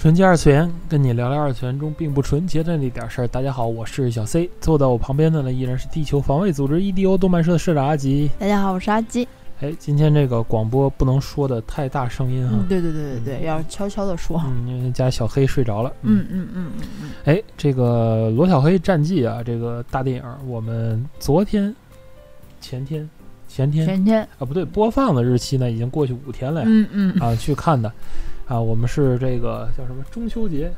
纯洁二次元，跟你聊聊二次元中并不纯洁的那点事儿。大家好，我是小 C，坐在我旁边的呢依然是地球防卫组织 EDO 动漫社的社长阿吉。大家好，我是阿吉。哎，今天这个广播不能说的太大声音哈。嗯，对对对对对，要悄悄的说。嗯，因为家小黑睡着了。嗯嗯嗯嗯嗯。哎，这个罗小黑战记啊，这个大电影，我们昨天、前天、前天、前天啊，不对，播放的日期呢已经过去五天了呀。嗯嗯。啊，去看的，啊，我们是这个叫什么中秋节，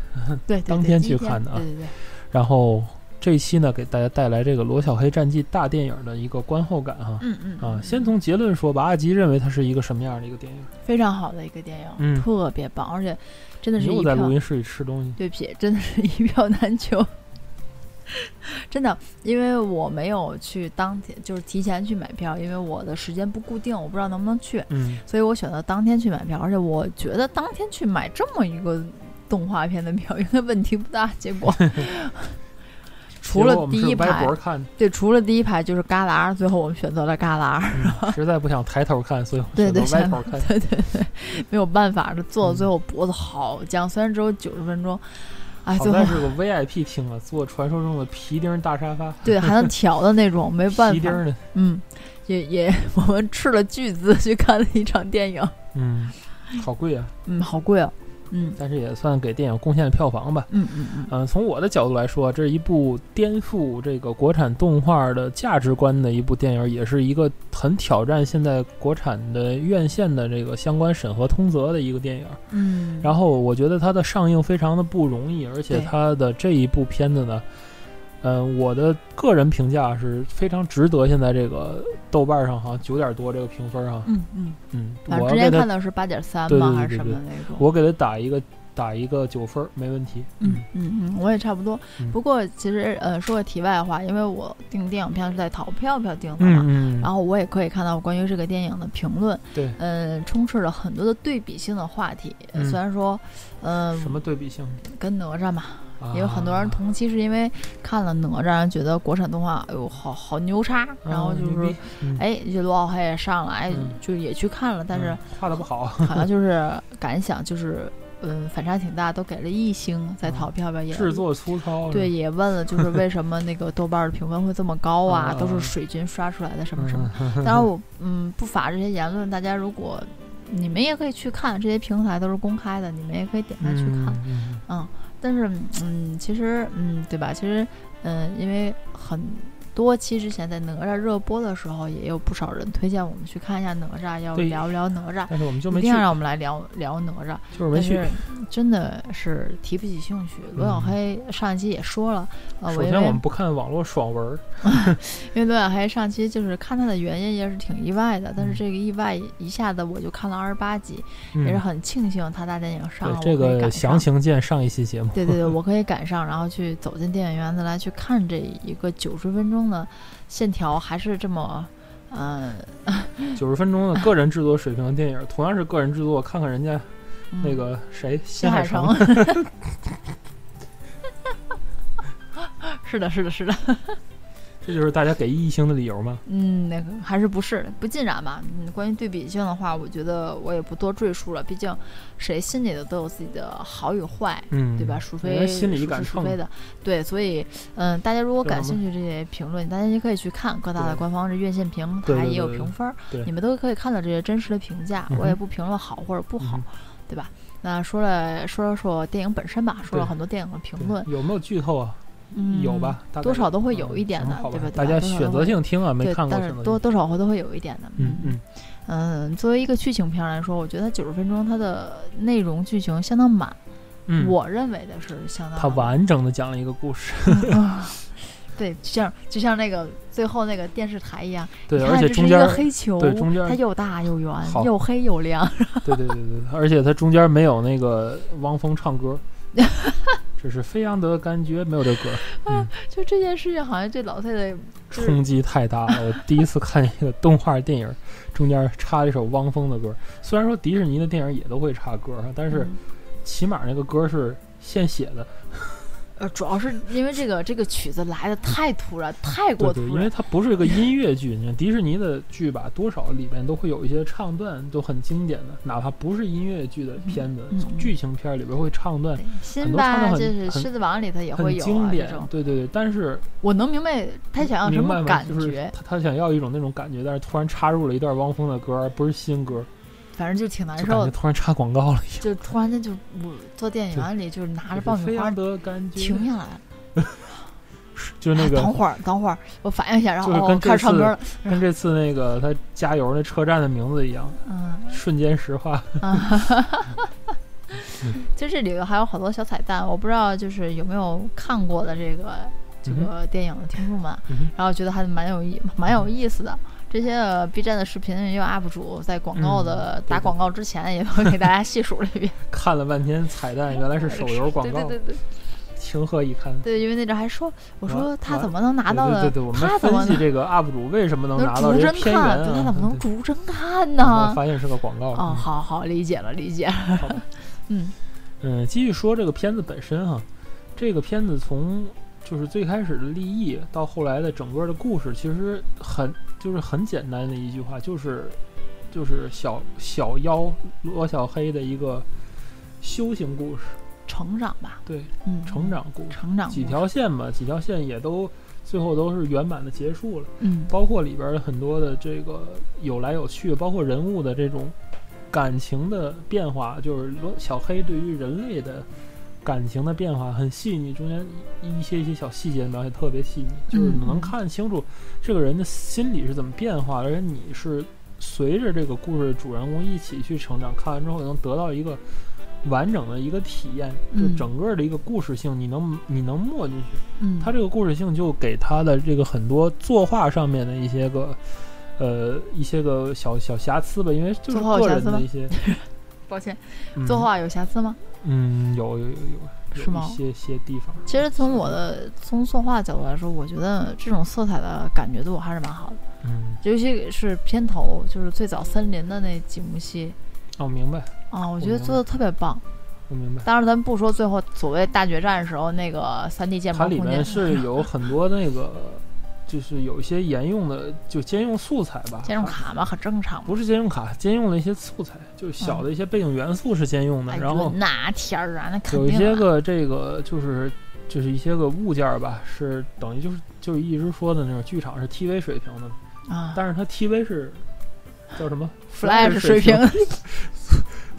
对，当天去看的啊。对对对。然后。这一期呢，给大家带来这个《罗小黑战记》大电影的一个观后感哈。嗯嗯。啊，先从结论说吧，阿吉认为它是一个什么样的一个电影？非常好的一个电影，嗯，特别棒，而且真的是又在录音室里吃东西。对不起，真的是一票难求。真的，因为我没有去当天，就是提前去买票，因为我的时间不固定，我不知道能不能去。嗯。所以我选择当天去买票，而且我觉得当天去买这么一个动画片的票应该问题不大。结果。除了第一排，对，除了第一排就是旮旯，最后我们选择了旮旯。实在不想抬头看，所以对对歪头看。对对对，没有办法，这坐到最后脖子好僵，虽然只有九十分钟，哎，好在是个 VIP 厅啊，坐传说中的皮钉大沙发，对，还能调的那种，没办法。皮钉的，嗯，也也，我们斥了巨资去看了一场电影。嗯，好贵啊。嗯，好贵啊。嗯，但是也算给电影贡献了票房吧。嗯嗯嗯。嗯，从我的角度来说，这是一部颠覆这个国产动画的价值观的一部电影，也是一个很挑战现在国产的院线的这个相关审核通则的一个电影。嗯。然后我觉得它的上映非常的不容易，而且它的这一部片子呢。嗯，我的个人评价是非常值得。现在这个豆瓣上好像九点多这个评分哈。嗯嗯嗯。我之前看到是八点三吗？还是什么那种？我给他打一个打一个九分，没问题。嗯嗯嗯，我也差不多。不过其实呃，说个题外话，因为我订电影票是在淘票票订的嘛，然后我也可以看到关于这个电影的评论。对。嗯，充斥了很多的对比性的话题。虽然说，嗯。什么对比性？跟哪吒嘛。也有很多人同期是因为看了哪吒，觉得国产动画哎呦好好牛叉，然后就是，哎，这罗小黑也上了，哎，就也去看了，但是画的不好，好像就是感想就是，嗯，反差挺大，都给了一星，在淘票票也制作粗糙，对，也问了就是为什么那个豆瓣的评分会这么高啊，都是水军刷出来的什么什么，当然我嗯不乏这些言论，大家如果你们也可以去看，这些平台都是公开的，你们也可以点开去看，嗯。但是，嗯，其实，嗯，对吧？其实，嗯，因为很多期之前在哪吒热播的时候，也有不少人推荐我们去看一下哪吒，要聊一聊哪吒。但是我们就没一定要让我们来聊聊哪吒，就是没去。真的是提不起兴趣。罗小黑上一期也说了，呃，首先我们不看网络爽文，因为罗小黑上期就是看他的原因也是挺意外的，但是这个意外一下子我就看了二十八集，也是很庆幸他大电影上了。这个详情见上一期节目。对对对，我可以赶上，然后去走进电影院再来去看这一个九十分钟的线条，还是这么，嗯，九十分钟的个人制作水平的电影，同样是个人制作，看看人家。那个谁，新海诚 是的，是的，是的，这就是大家给一星的理由吗？嗯，那个还是不是不尽然吧？嗯，关于对比性的话，我觉得我也不多赘述了。毕竟谁心里的都有自己的好与坏，嗯，对吧？除非心里一杆非的，对，所以嗯，大家如果感兴趣这些评论，大家也可以去看各大的官方这院线平台也有评分，你们都可以看到这些真实的评价。我也不评论好或者不好。对吧？那说了说说电影本身吧，说了很多电影的评论，有没有剧透啊？嗯，有吧，多少都会有一点的，对吧？大家选择性听啊，没看过，但是多多少会都会有一点的。嗯嗯嗯，作为一个剧情片来说，我觉得九十分钟它的内容剧情相当满，我认为的是相当。它完整的讲了一个故事。对，就像就像那个最后那个电视台一样，对，你而且中间儿黑球，对中间它又大又圆，又黑又亮。对对对对，而且它中间没有那个汪峰唱歌，这是飞扬的感觉，没有这歌，嗯，就这件事情，好像对老太太就是冲击太大了。我第一次看一个动画电影，中间插了一首汪峰的歌。虽然说迪士尼的电影也都会插歌，但是嗯起码那个歌是现写的，呃，主要是因为这个这个曲子来的太突然，太过对对，突然。因为它不是一个音乐剧。你看迪士尼的剧吧，多少里边都会有一些唱段，都很经典的，哪怕不是音乐剧的片子，剧情片里边会唱段对，辛很多唱得巴很很就是狮子王里头也会很有经典对对对。但是我能明白他想要什？么感就是觉，他他想要一种那种感觉，但是突然插入了一段汪峰的歌，而不是新歌，反正就挺难受的。突然插广告了一样。就突然间就我坐电影院里，就是拿着爆米花飞扬的停下来了。就那个等会儿，等会儿，我反应一下，然后哦就开始唱歌了。跟这次那个他加油那车站的名字一样，嗯瞬间石化。啊，其实这里头还有好多小彩蛋，我不知道就是有没有看过的这个这嗯个电影的听众们，嗯然后觉得还蛮有意蛮有意思的。这些呃 B 站的视频也有 UP 主在广告的、打广告之前，也都给大家细数了一遍。看了半天彩蛋，原来是手游广告对。对对对情何以堪？对，因为那阵还说，我说他怎么能拿到的？对对对，我们他怎么能分析这个 UP 主为什么能拿能到这？片源啊？对他怎么能对逐帧看我呢？发现是个广告。哦，嗯好好理解了，理解了。嗯嗯，继续说这个片子本身哈，这个片子从就是最开始的立意到后来的整个的故事，其实很就是很简单的一句话，就是就是小小妖罗小黑的一个修行故事，成长吧，对，嗯，成长故事，成长几，条线吧，几条线也都最后都是圆满的结束了。嗯包括里边儿很多的这个有来有去，包括人物的这种感情的变化，就是罗小黑对于人类的感情的变化很细腻，中间一一些一些小细节描写特别细腻，就是你能嗯看清楚这个人的心理是怎么变化，而且你是随着这个故事的主人公一起去成长，看完之后能得到一个。完整的一个体验，就嗯整个的一个故事性，你能你能没进去，嗯，他这个故事性就给他的这个很多作画上面的一些个，呃，一些个小小瑕疵吧，因为就是个人的一些，抱歉，嗯。作，画有瑕疵吗？嗯，有有有有，有是吗？一些些地方，其实从我的从作画角度来说，我觉得这种色彩的感觉度还是蛮好的，嗯，尤其是片头，就是最早森林的那几幕戏。哦，明白，啊，我我觉得做的特别棒。我明白。当然，咱们不说最后所谓大决战的时候那个三 D 建它里面是有很多那个，就是有一些沿用的，就兼用素材吧，兼用卡嘛，很正常。不是兼用卡，兼用了一些素材，就是小的一些背景元素是兼用的，哎然后呦那天儿啊，那肯有一些个这个就是就是一些个物件儿吧，是等于就是就是一直说的那种剧场是 TV 水平的，啊但是它 TV 是叫什么，Flash 水水平，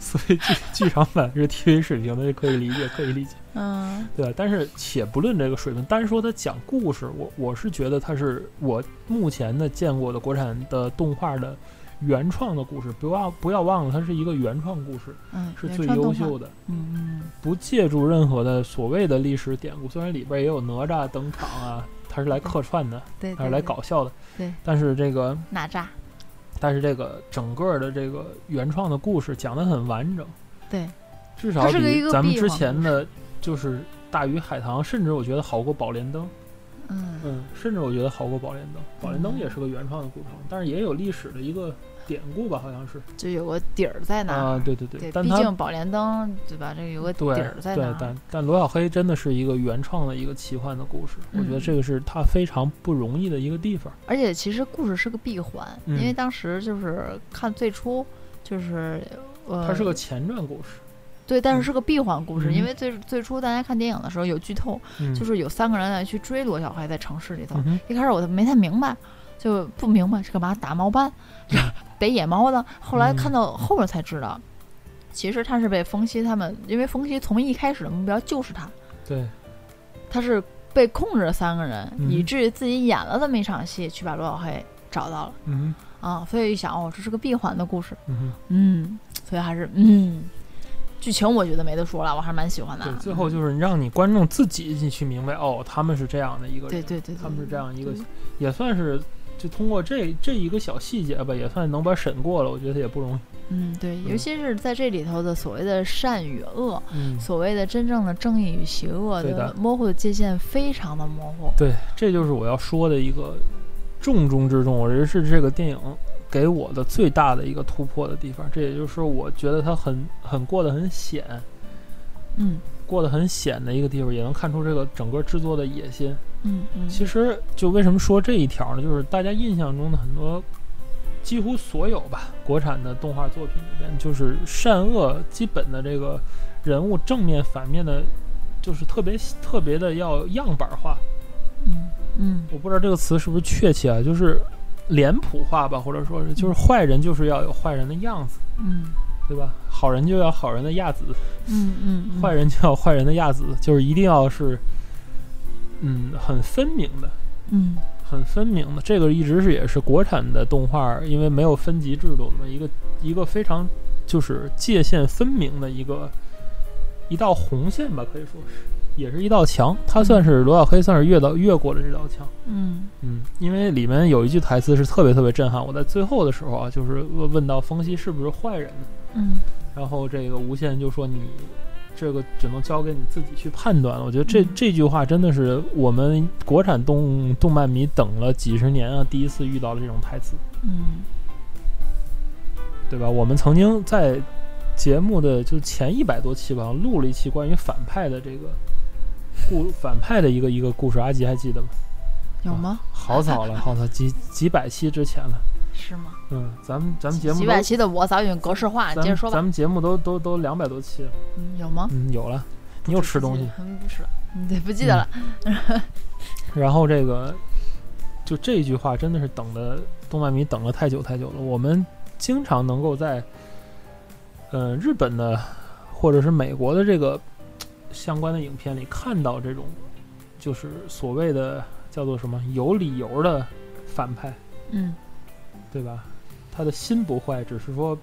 所以剧剧场版是 TV 水平的，可以理解，可以理解，嗯对吧？但是且不论这个水平，单说他讲故事，我我是觉得他是我目前的见过的国产的动画的原创的故事，不要不要忘了，它是一个原创故事，嗯，是最优秀的。嗯嗯不借助任何的所谓的历史典故，虽然里边也有哪吒登场啊，他是来客串的，对，他是来搞笑的，对，但是这个哪吒，但是这个整个的这个原创的故事讲得很完整，对，至少比咱们之前的就是大鱼海棠，甚至我觉得好过宝莲灯，嗯。嗯，甚至我觉得好过宝莲灯，宝莲灯嗯。也是个原创的故事，但是也有历史的一个典故吧，好像是。就有个底儿在那儿。啊，对对对，对，但毕竟宝莲灯对吧？这个有个底儿在那儿，。对但但罗小黑真的是一个原创的一个奇幻的故事，我觉得嗯这个是他非常不容易的一个地方。而且其实故事是个闭环，嗯。因为当时就是看最初就是呃，它是个前传故事，对，但嗯。是是个闭环故事，嗯。因为最最初大家看电影的时候有剧透，嗯，就是有三个人来去追罗小黑在城市里头。嗯一开始我都没太明白，就不明白是干嘛打猫班，逮 野猫的。后来嗯。看到后面才知道，其实他是被冯熙他们，因为冯熙从一开始的目标就是他，对，他是被控制了三个人，嗯以至于自己演了这么一场戏，去把罗小黑找到了嗯啊。所以一想，哦，这是个闭环的故事，嗯嗯，所以还是嗯，剧情我觉得没得说了，我还是蛮喜欢的。对，最后就是让你观众自己进去明白，哦，他们是这样的一个人，对对对，他们是这样一个，也算是就通过这这一个小细节吧，也算能把审过了，我觉得也不容易。嗯对，嗯尤其是在这里头的所谓的善与恶，嗯，所谓的真正的正义与邪恶对的模糊的界限非常的模糊。对，这就是我要说的一个重中之重，我觉得是这个电影给我的最大的一个突破的地方。这也就是，我觉得它很很过得很险，嗯过得很险的一个地方，也能看出这个整个制作的野心。嗯嗯，其实，就为什么说这一条呢？就是大家印象中的很多，几乎所有吧，国产的动画作品里边，就是善恶基本的这个人物正面、反面的，就是特别特别的要样板化。嗯嗯我不知道这个词是不是确切啊，就是脸谱化吧，或者说是就是坏人就是要有坏人的样子，嗯对吧？好人就要好人的亚子，嗯嗯嗯，坏人就要坏人的亚子，就是一定要是，嗯，很分明的。嗯很分明的，这个一直是也是国产的动画，因为没有分级制度嘛，一个一个非常就是界限分明的一个一道红线吧，可以说是，也是一道墙。它算是罗小黑算是越到越过了这道墙。嗯嗯，因为里面有一句台词是特别特别震撼，我在最后的时候啊，就是问问到风息是不是坏人呢？嗯然后这个无限就说你这个只能交给你自己去判断了。我觉得这嗯这句话真的是我们国产动动漫迷等了几十年啊，第一次遇到了这种台词，嗯对吧？我们曾经在节目的就前一百多期吧，录了一期关于反派的这个故反派的一个一个故事，阿吉还记得吗？有吗？好早了，好早几几百期之前了。是吗？嗯，咱们咱们节目几百期的我早已经格式化，你接着说吧。咱们节目都都都两百多期了，嗯，有吗？嗯，有了。你又吃东西，嗯，不吃了，嗯，对，不记得了。然后这个，就这句话真的是等的动漫迷等了太久太久了。我们经常能够在，呃，日本的或者是美国的这个相关的影片里看到这种，就是所谓的叫做什么有理由的反派，嗯对吧？他的心不坏，只是说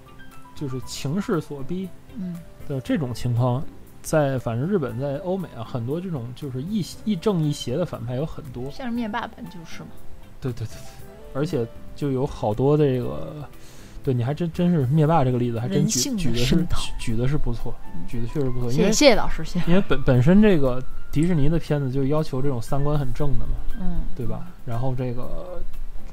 就是情势所逼嗯的这种情况。在反正日本在欧美啊，很多这种就是亦亦正亦邪的反派有很多，像是灭霸本就是嘛。对对对对，而且就有好多这个，对你还真真是灭霸这个例子，还真举的举的是举的是不错，嗯举的确实不错，因谢谢为谢谢老师，谢谢。因为本本身这个迪士尼的片子就要求这种三观很正的嘛，嗯，对吧？然后这个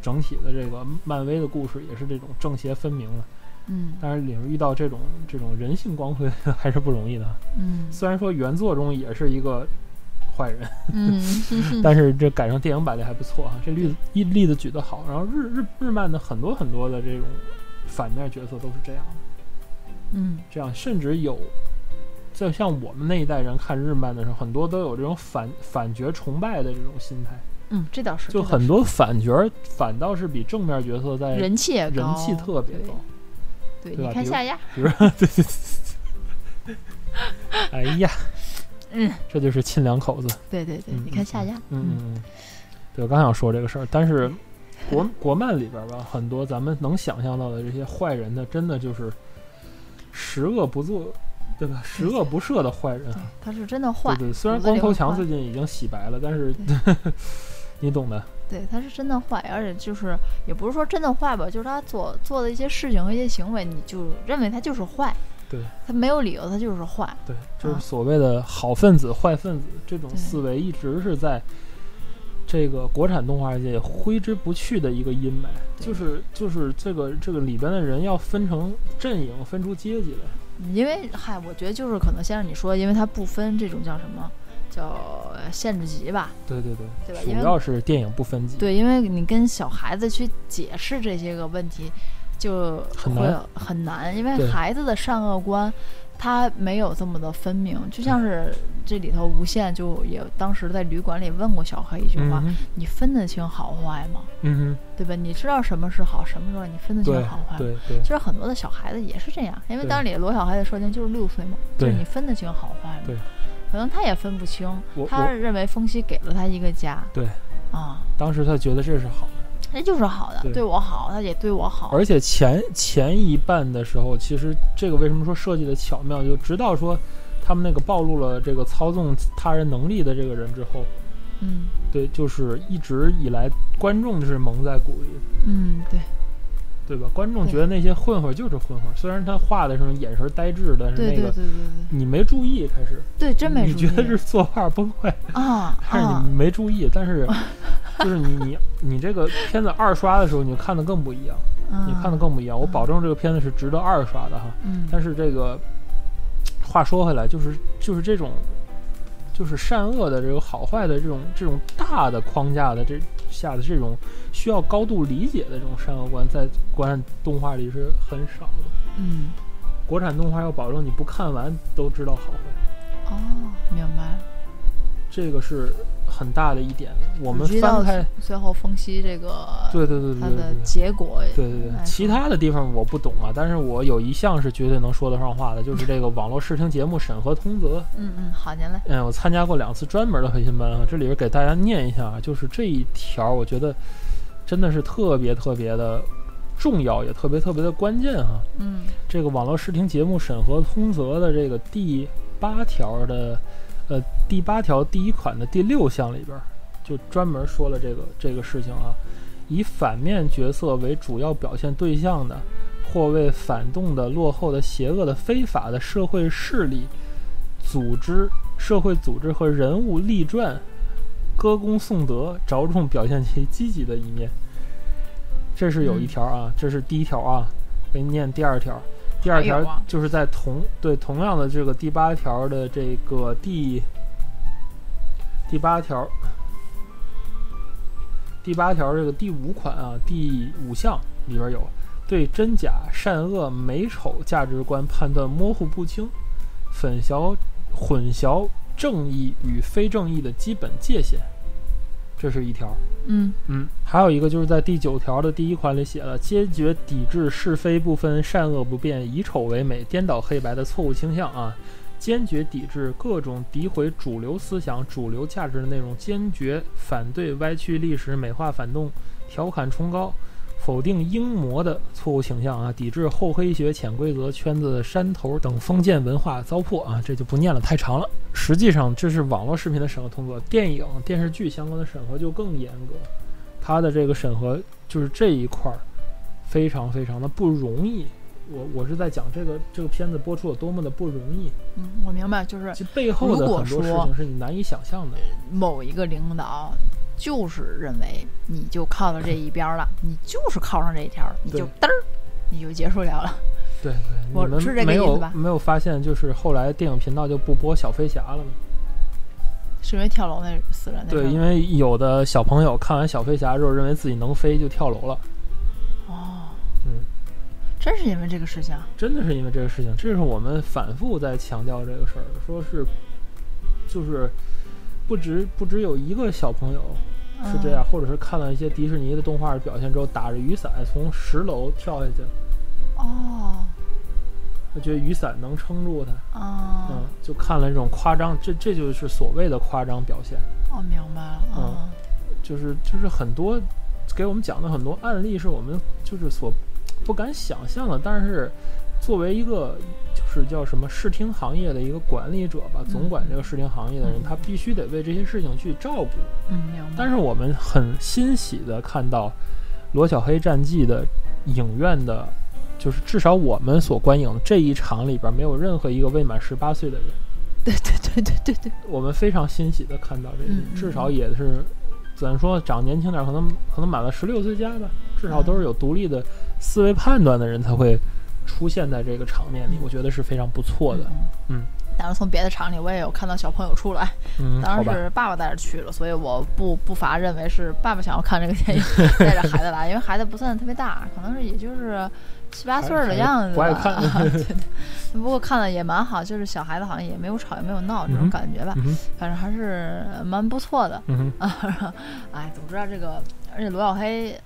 整体的这个漫威的故事也是这种正邪分明的，嗯但是里面遇到这种这种人性光辉 还是不容易的。嗯 虽然说原作中也是一个坏人，嗯 但是这改成电影版的还不错啊，这例子一例子举得好。然后日日日漫的很多很多的这种反面角色都是这样的，嗯这样甚至有，就像我们那一代人看日漫的时候，很多都有这种反反角崇拜的这种心态，嗯，这倒是，就很多反角反倒是比正面角色在人气也高，人气特别高。对。你看夏亚，比如说，对对对对，哎呀，嗯，这就是亲两口子。对对对，嗯你看夏亚，嗯嗯嗯，对，我刚想说这个事儿，但是国国漫里边吧，很多咱们能想象到的这些坏人呢，真的就是十恶不作，对吧？十恶不赦的坏人。他是真的坏对，对，虽然光头强最近已经洗白了，但是 你懂的。对，他是真的坏，而且就是也不是说真的坏吧，就是他做做的一些事情和一些行为，你就认为他就是坏，对，他没有理由，他就是坏，对，就是啊所谓的好分子、坏分子这种思维，一直是在这个国产动画界挥之不去的一个阴霾。就是就是这个这个里边的人要分成阵营，分出阶级来。嗯因为嗨，我觉得就是可能先生你说，因为它不分这种叫什么叫限制级吧，对对对，对吧主要是电影不分级。对，因为你跟小孩子去解释这些个问题，就会很难很难，因为孩子的善恶观。他没有这么的分明，就像是这里头无限就也当时在旅馆里问过小黑一句话：“嗯你分得清好坏吗？嗯对吧？你知道什么是好，什么是坏，你分得清好坏吗？”对对其实很多的小孩子也是这样，因为当里罗小黑的设定就是六岁嘛，就是你分得清好坏吗？对，可能他也分不清，他认为风息给了他一个家，对，啊，当时他觉得这是好的，那就是好的，对对我好，他也对我好，而且前前一半的时候，其实这个为什么说设计的巧妙？就直到说他们那个暴露了这个操纵他人能力的这个人之后，嗯对，就是一直以来观众是蒙在鼓里。嗯，对对吧？观众觉得那些混混就是混混，虽然他画的时候眼神呆滞，但是那个对对对对你没注意开始，对，真没你注意觉得是作画崩溃，啊但是啊你没注意，但是 就是你你你这个片子二刷的时候，你就看的更不一样，你看的更不一样。我保证这个片子是值得二刷的哈。嗯但是这个话说回来，就是就是这种就是善恶的这个好坏的这种这种大的框架的这下的这种需要高度理解的这种善恶观，在国产动画里是很少的。嗯国产动画要保证你不看完都知道好坏，哦，明白了。这个是很大的一点。我们翻开，最后分析这个对对对对它的。结果，对对对，来其他的地方我不懂啊，但是我有一项是绝对能说得上话的，就是这个网络视听节目审核通则。嗯嗯，好，您来。嗯，我参加过两次专门的培训班啊，这里边给大家念一下啊，就是这一条，我觉得真的是特别特别的重要，也特别特别的关键哈、嗯这个网络视听节目审核通则的这个第八条的，呃，第八条第一款的第六项里边儿，就专门说了这个这个事情啊，以反面角色为主要表现对象的，或为反动的、落后的、邪恶的、非法的社会势力、组织、社会组织和人物立传、歌功颂德，着重表现其积极的一面。这是有一嗯条啊，这是第一条啊，给你念第二条。第二条就是在同对同样的这个第八条的这个第第八条第八条这个第五款啊第五项里边有对真假善恶美丑价值观判断模糊不清，混淆混淆正义与非正义的基本界限，这是一条。嗯嗯，还有一个就是在第九条的第一款里写了，坚决抵制是非不分、善恶不变、以丑为美、颠倒黑白的错误倾向啊！坚决抵制各种诋毁主流思想、主流价值的内容，坚决反对歪曲历史、美化反动、调侃崇高、否定英模的错误倾向啊！抵制厚黑学、潜规则、圈子山头等封建文化糟粕啊！这就不念了，太长了。实际上，这是网络视频的审核通过，电影、电视剧相关的审核就更严格。它的这个审核就是这一块儿非常非常的不容易。我我是在讲这个这个片子播出有多么的不容易，嗯，我明白，就是其背后的很多事情是你难以想象的。某一个领导就是认为你就靠到这一边儿了，你就是靠上这一条儿，你就嘚儿，你就结束了了。对 对，我们是这个没有意思吧没有发现，就是后来电影频道就不播小飞侠了吗？是因为跳楼那死人那对，因为有的小朋友看完小飞侠之后，认为自己能飞，就跳楼了。哦，嗯，真是因为这个事情啊。真的是因为这个事情，这是我们反复在强调这个事儿，说是就是不只不只有一个小朋友是这样，或者是看了一些迪士尼的动画的表现之后，打着雨伞从十楼跳下去，哦。他觉得雨伞能撑住他，哦。嗯，就看了这种夸张，这这就是所谓的夸张表现，哦，明白了。嗯。哦就是就是很多给我们讲的很多案例是我们就是所不敢想象的，但是作为一个就是叫什么视听行业的一个管理者吧，嗯总管这个视听行业的人，嗯他必须得为这些事情去照顾。嗯。但是我们很欣喜的看到《罗小黑战记》的影院的，就是至少我们所观影的这一场里边，没有任何一个未满十八岁的人。对对对对对对，我们非常欣喜的看到这个，嗯嗯至少也是，咱说长年轻点儿，可能可能满了十六岁加吧，至少都是有独立的思维判断的人才会出现在这个场面里，我觉得是非常不错的。嗯。当然，从别的场里我也有看到小朋友出来，嗯，当然是爸爸带着去了，所以我不不乏认为是爸爸想要看这个电影，带着孩子来，因为孩子不算特别大，可能是也就是七八岁的样子吧。不爱看 对对 不过看了也蛮好，就是小孩子好像也没有吵也没有闹这种感觉吧，反正还是蛮不错的。嗯，啊，哎，总之啊，这个而且罗小黑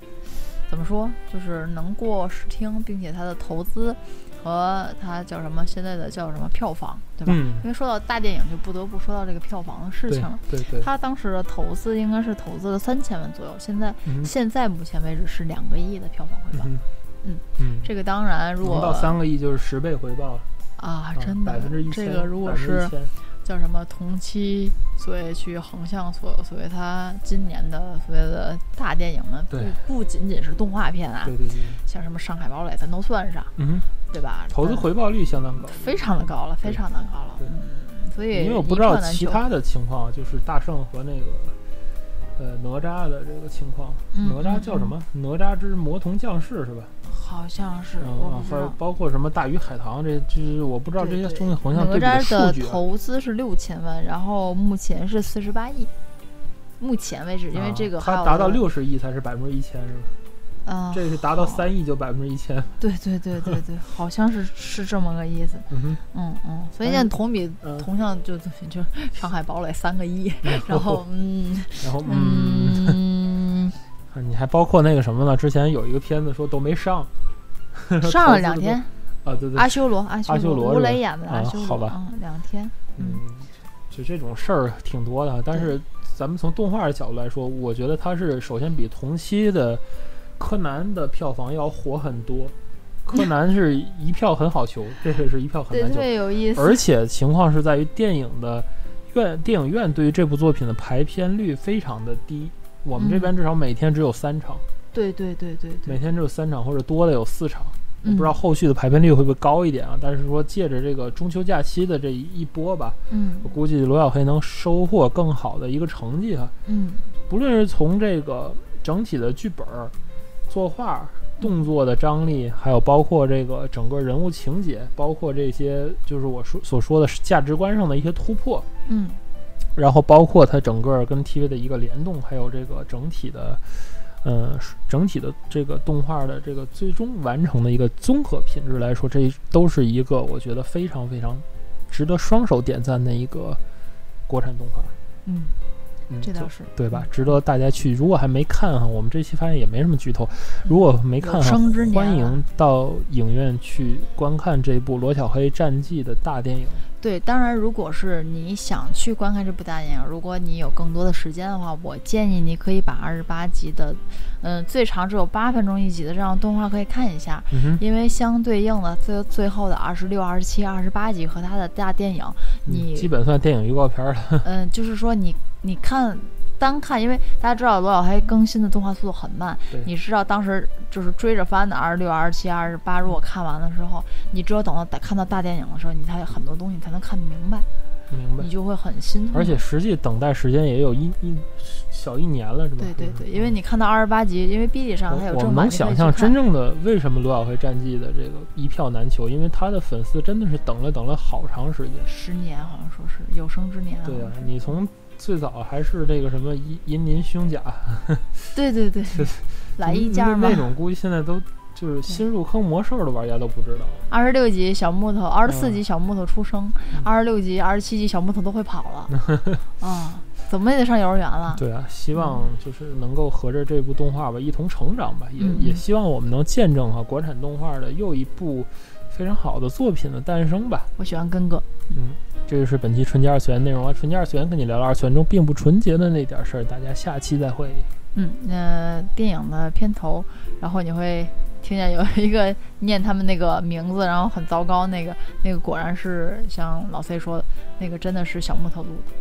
怎么说，就是能过视听，并且它的投资和它叫什么现在的叫什么票房，对吧？嗯，因为说到大电影，就不得不说到这个票房的事情了。对对，他当时的投资应该是投资了三千万左右，现在嗯现在目前为止是两个亿的票房回报。嗯嗯嗯，这个当然，如果能到三个亿就是十倍回报了啊，真的百分之一千。这个如果是叫什么同期，所以去横向所所谓它今年的所谓的大电影们，不不仅仅是动画片啊，对对对，像什么《上海堡垒》咱都算上，嗯，对吧？投资回报率相当高，非常的高了，非常的高了。嗯，所以因为我不知道其他的情况，就是大圣和那个呃哪吒的这个情况，哪吒叫什么？哪吒之魔童降世是吧？好像是，嗯，还有包括什么大鱼海棠，这就是我不知道这些东西横向对比的数据。哪吒的投资是六千万，然后目前是四十八亿，目前为止，因为这个它达到六十亿才是百分之一千，是吧？啊，这是达到三亿就百分之一千。对对对对对，好像是是这么个意思。嗯哼，嗯嗯，所以现在同比同向就就《上海堡垒》三个亿，然后嗯，然后 嗯，你还包括那个什么呢？之前有一个片子说都没上，上了两天啊，对对，阿修罗，阿修罗，吴磊演的阿修罗，好吧，嗯，两天，嗯，就这种事儿挺多的，但是咱们从动画的角度来说，我觉得它是首先比同期的。柯南的票房要火很多，柯南是一票很好求，这个是一票很难求，有意思。而且情况是在于电影的院电影院对于这部作品的排片率非常的低，我们这边至少每天只有三场。对对对对，每天只有三场或者多的有四场，我不知道后续的排片率会不会高一点啊？但是说借着这个中秋假期的这一波吧，嗯，我估计罗小黑能收获更好的一个成绩哈。嗯，不论是从这个整体的剧本。作画动作的张力，还有包括这个整个人物情节，包括这些就是我说所说的价值观上的一些突破，嗯，然后包括它整个跟 TV 的一个联动，还有这个整体的，呃，整体的这个动画的这个最终完成的一个综合品质来说，这都是一个我觉得非常非常值得双手点赞的一个国产动画，嗯。这倒是对吧？值得大家去。如果还没看哈，我们这期发现也没什么剧透。如果没看哈，欢迎到影院去观看这部《罗小黑战记》的大电影。对，当然，如果是你想去观看这部大电影，如果你有更多的时间的话，我建议你可以把二十八集的，嗯，最长只有八分钟一集的这样动画可以看一下，因为相对应的最最后的二十六、二十七、二十八集和它的大电影，你基本算电影预告片了。嗯，就是说你你看。单看，因为大家知道罗小黑更新的动画速度很慢，你知道当时就是追着翻的二十六、二十七、二十八，如果看完的时候，你只有等到看到大电影的时候，你才很多东西才能看明白，明白，你就会很心痛。而且实际等待时间也有一一小一年了，是吗？对对对，因为你看到二十八集，因为 B 级上它有正版，能想象真正的为什么罗小黑战绩的这个一票难求，因为他的粉丝真的是等了等了好长时间，十年好像说是有生之年。对啊，你从。最早还是那个什么银银鳞胸甲，对对 对，来一件那种估计现在都就是新入坑魔兽的玩家都不知道。二十六级小木头，二十四级小木头出生，二十六级、二十七级小木头都会跑了，啊，怎么也得上幼儿园了。对啊，希望就是能够合着这部动画吧一同成长吧，也也希望我们能见证哈国产动画的又一部非常好的作品的诞生吧。我喜欢根哥，嗯。这就是本期纯洁二次元内容了。纯洁二次元跟你聊聊二次元中并不纯洁的那点事儿，大家下期再会。嗯，那电影的片头，然后你会听见有一个念他们那个名字，然后很糟糕，那个那个果然是像老 C 说的，那个真的是小木头录的。